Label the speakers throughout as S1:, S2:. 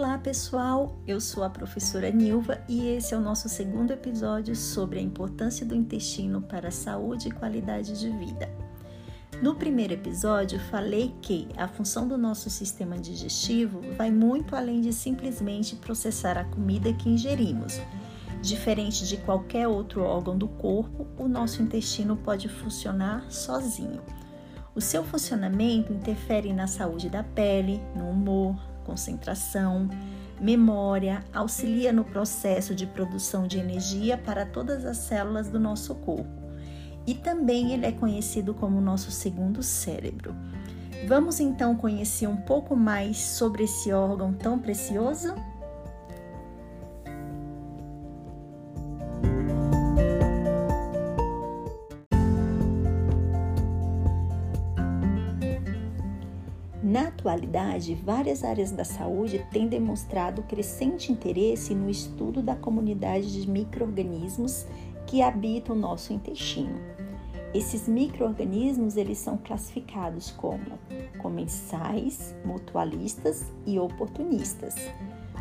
S1: Olá pessoal, eu sou a professora Nilva e esse é o nosso segundo episódio sobre a importância do intestino para a saúde e qualidade de vida. No primeiro episódio, falei que a função do nosso sistema digestivo vai muito além de simplesmente processar a comida que ingerimos. Diferente de qualquer outro órgão do corpo, o nosso intestino pode funcionar sozinho. O seu funcionamento interfere na saúde da pele, no humor, concentração, memória, auxilia no processo de produção de energia para todas as células do nosso corpo. E também ele é conhecido como nosso segundo cérebro. Vamos então conhecer um pouco mais sobre esse órgão tão precioso? Na atualidade, várias áreas da saúde têm demonstrado crescente interesse no estudo da comunidade de microorganismos que habitam o nosso intestino. Esses microorganismos eles são classificados como comensais, mutualistas e oportunistas.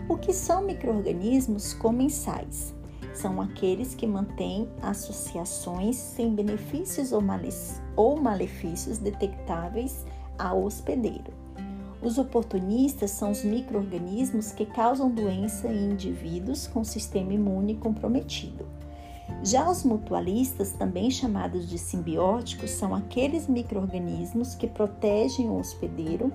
S1: O que são microorganismos comensais? São aqueles que mantêm associações sem benefícios ou malefícios detectáveis ao hospedeiro. Os oportunistas são os microorganismos que causam doença em indivíduos com sistema imune comprometido. Já os mutualistas, também chamados de simbióticos, são aqueles microorganismos que protegem o hospedeiro,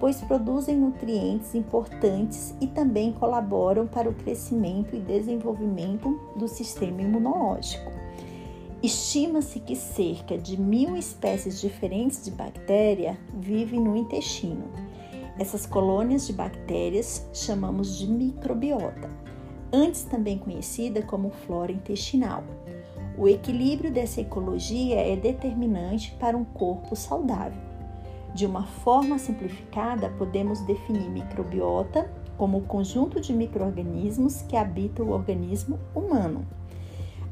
S1: pois produzem nutrientes importantes e também colaboram para o crescimento e desenvolvimento do sistema imunológico. Estima-se que cerca de mil espécies diferentes de bactéria vivem no intestino. Essas colônias de bactérias chamamos de microbiota, antes também conhecida como flora intestinal. O equilíbrio dessa ecologia é determinante para um corpo saudável. De uma forma simplificada, podemos definir microbiota como o conjunto de microorganismos que habitam o organismo humano.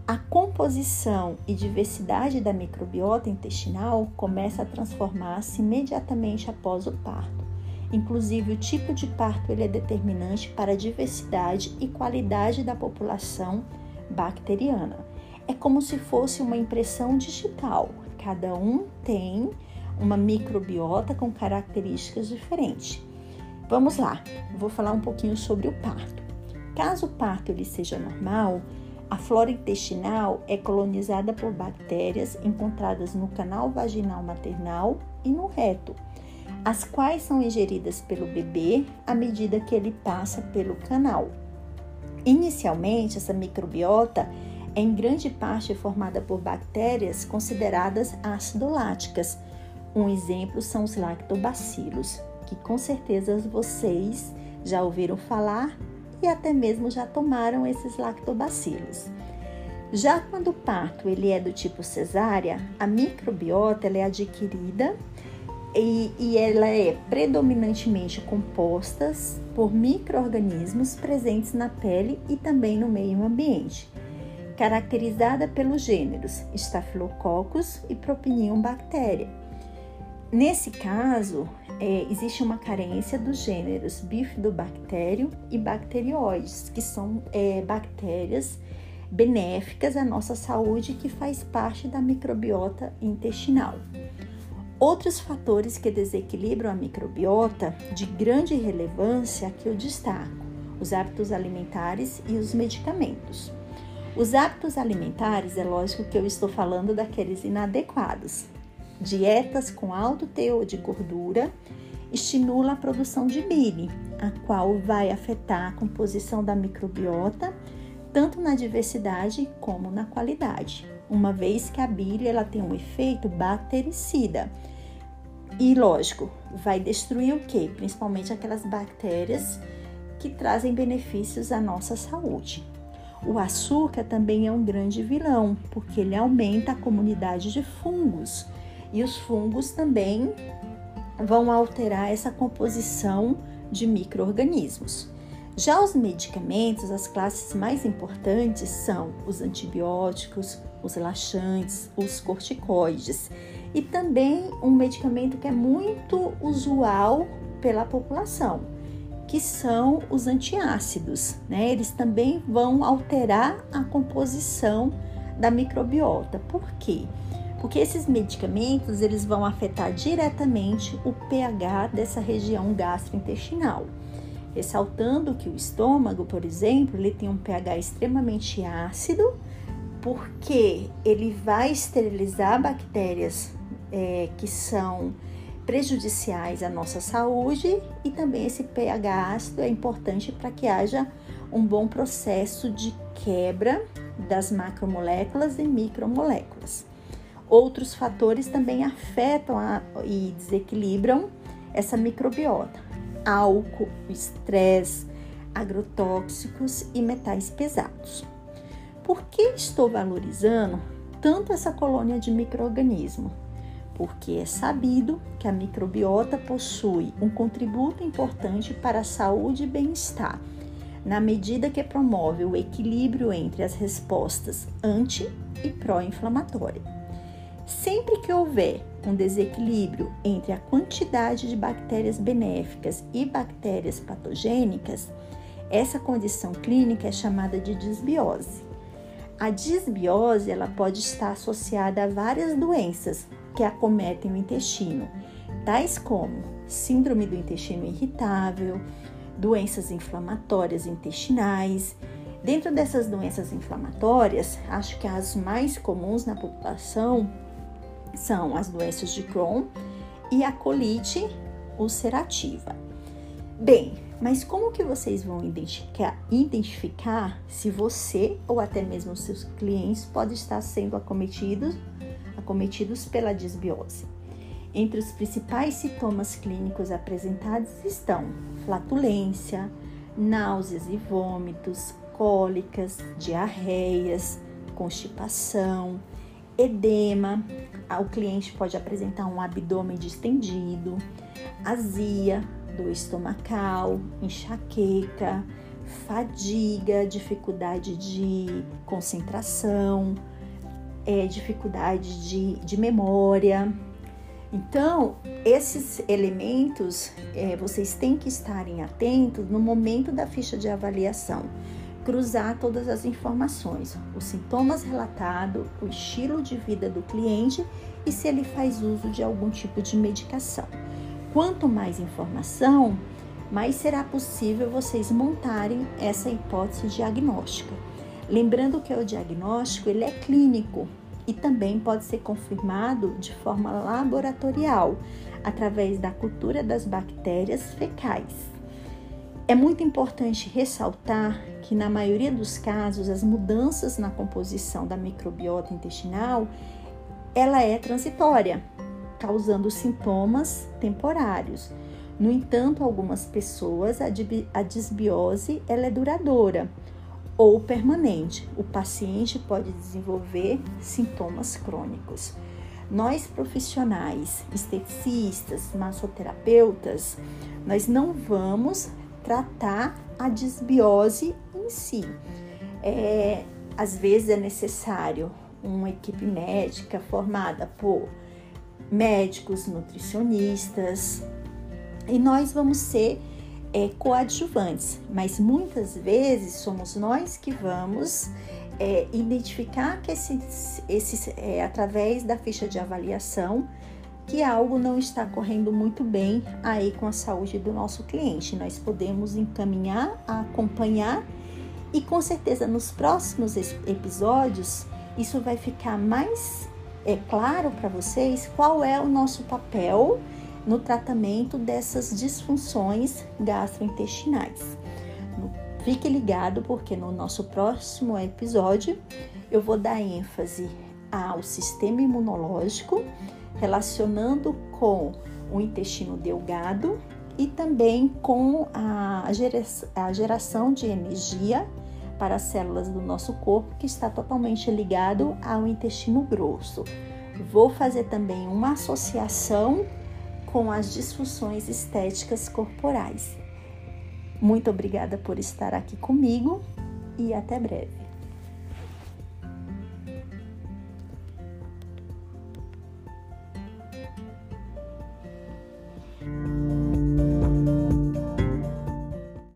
S1: A composição e diversidade da microbiota intestinal começa a transformar-se imediatamente após o parto. Inclusive, o tipo de parto ele é determinante para a diversidade e qualidade da população bacteriana. É como se fosse uma impressão digital. Cada um tem uma microbiota com características diferentes. Vamos lá, vou falar um pouquinho sobre o parto. Caso o parto ele seja normal, a flora intestinal é colonizada por bactérias encontradas no canal vaginal maternal e no reto, as quais são ingeridas pelo bebê à medida que ele passa pelo canal. Inicialmente, essa microbiota é em grande parte formada por bactérias consideradas acidoláticas. Um exemplo são os lactobacilos, que com certeza vocês já ouviram falar e até mesmo já tomaram esses lactobacilos. Já quando o parto ele é do tipo cesárea, a microbiota ela é adquirida e, e ela é predominantemente composta por micro-organismos presentes na pele e também no meio ambiente, caracterizada pelos gêneros Staphylococcus e Propinium. Nesse caso, é, existe uma carência dos gêneros bifidobactério e bacterióides, que são é, bactérias benéficas à nossa saúde que faz parte da microbiota intestinal. Outros fatores que desequilibram a microbiota de grande relevância que eu destaco: os hábitos alimentares e os medicamentos. Os hábitos alimentares, é lógico que eu estou falando daqueles inadequados, Dietas com alto teor de gordura estimula a produção de bile, a qual vai afetar a composição da microbiota, tanto na diversidade como na qualidade, uma vez que a bile ela tem um efeito bactericida. E lógico, vai destruir o que? Principalmente aquelas bactérias que trazem benefícios à nossa saúde. O açúcar também é um grande vilão, porque ele aumenta a comunidade de fungos e os fungos também vão alterar essa composição de micro-organismos. Já os medicamentos, as classes mais importantes são os antibióticos, os laxantes, os corticoides e também um medicamento que é muito usual pela população, que são os antiácidos, né? Eles também vão alterar a composição da microbiota. Por quê? Porque esses medicamentos eles vão afetar diretamente o pH dessa região gastrointestinal. Ressaltando que o estômago, por exemplo, ele tem um pH extremamente ácido, porque ele vai esterilizar bactérias é, que são prejudiciais à nossa saúde e também esse pH ácido é importante para que haja um bom processo de quebra das macromoléculas e micromoléculas. Outros fatores também afetam a, e desequilibram essa microbiota: álcool, estresse, agrotóxicos e metais pesados. Por que estou valorizando tanto essa colônia de microorganismo? Porque é sabido que a microbiota possui um contributo importante para a saúde e bem-estar, na medida que promove o equilíbrio entre as respostas anti e pró-inflamatória. Sempre que houver um desequilíbrio entre a quantidade de bactérias benéficas e bactérias patogênicas, essa condição clínica é chamada de disbiose. A disbiose ela pode estar associada a várias doenças que acometem o intestino, tais como síndrome do intestino irritável, doenças inflamatórias intestinais. Dentro dessas doenças inflamatórias, acho que as mais comuns na população são as doenças de Crohn e a colite ulcerativa. Bem, mas como que vocês vão identificar, identificar se você ou até mesmo seus clientes podem estar sendo acometidos, acometidos pela disbiose? Entre os principais sintomas clínicos apresentados estão flatulência, náuseas e vômitos, cólicas, diarreias, constipação, edema. O cliente pode apresentar um abdômen distendido, azia, dor estomacal, enxaqueca, fadiga, dificuldade de concentração, é, dificuldade de, de memória. Então, esses elementos é, vocês têm que estarem atentos no momento da ficha de avaliação. Cruzar todas as informações, os sintomas relatados, o estilo de vida do cliente e se ele faz uso de algum tipo de medicação. Quanto mais informação, mais será possível vocês montarem essa hipótese diagnóstica. Lembrando que o diagnóstico ele é clínico e também pode ser confirmado de forma laboratorial através da cultura das bactérias fecais. É muito importante ressaltar que na maioria dos casos as mudanças na composição da microbiota intestinal ela é transitória causando sintomas temporários. No entanto, algumas pessoas a disbiose ela é duradoura ou permanente. O paciente pode desenvolver sintomas crônicos. Nós profissionais, esteticistas, massoterapeutas, nós não vamos tratar a disbiose em si. É, às vezes é necessário uma equipe médica formada por médicos, nutricionistas, e nós vamos ser é, coadjuvantes, mas muitas vezes somos nós que vamos é, identificar que esses, esses é, através da ficha de avaliação que algo não está correndo muito bem aí com a saúde do nosso cliente. Nós podemos encaminhar, acompanhar e com certeza nos próximos episódios isso vai ficar mais é claro para vocês qual é o nosso papel no tratamento dessas disfunções gastrointestinais. Fique ligado porque no nosso próximo episódio eu vou dar ênfase ao sistema imunológico, relacionando com o intestino delgado e também com a geração de energia para as células do nosso corpo, que está totalmente ligado ao intestino grosso. Vou fazer também uma associação com as disfunções estéticas corporais. Muito obrigada por estar aqui comigo e até breve.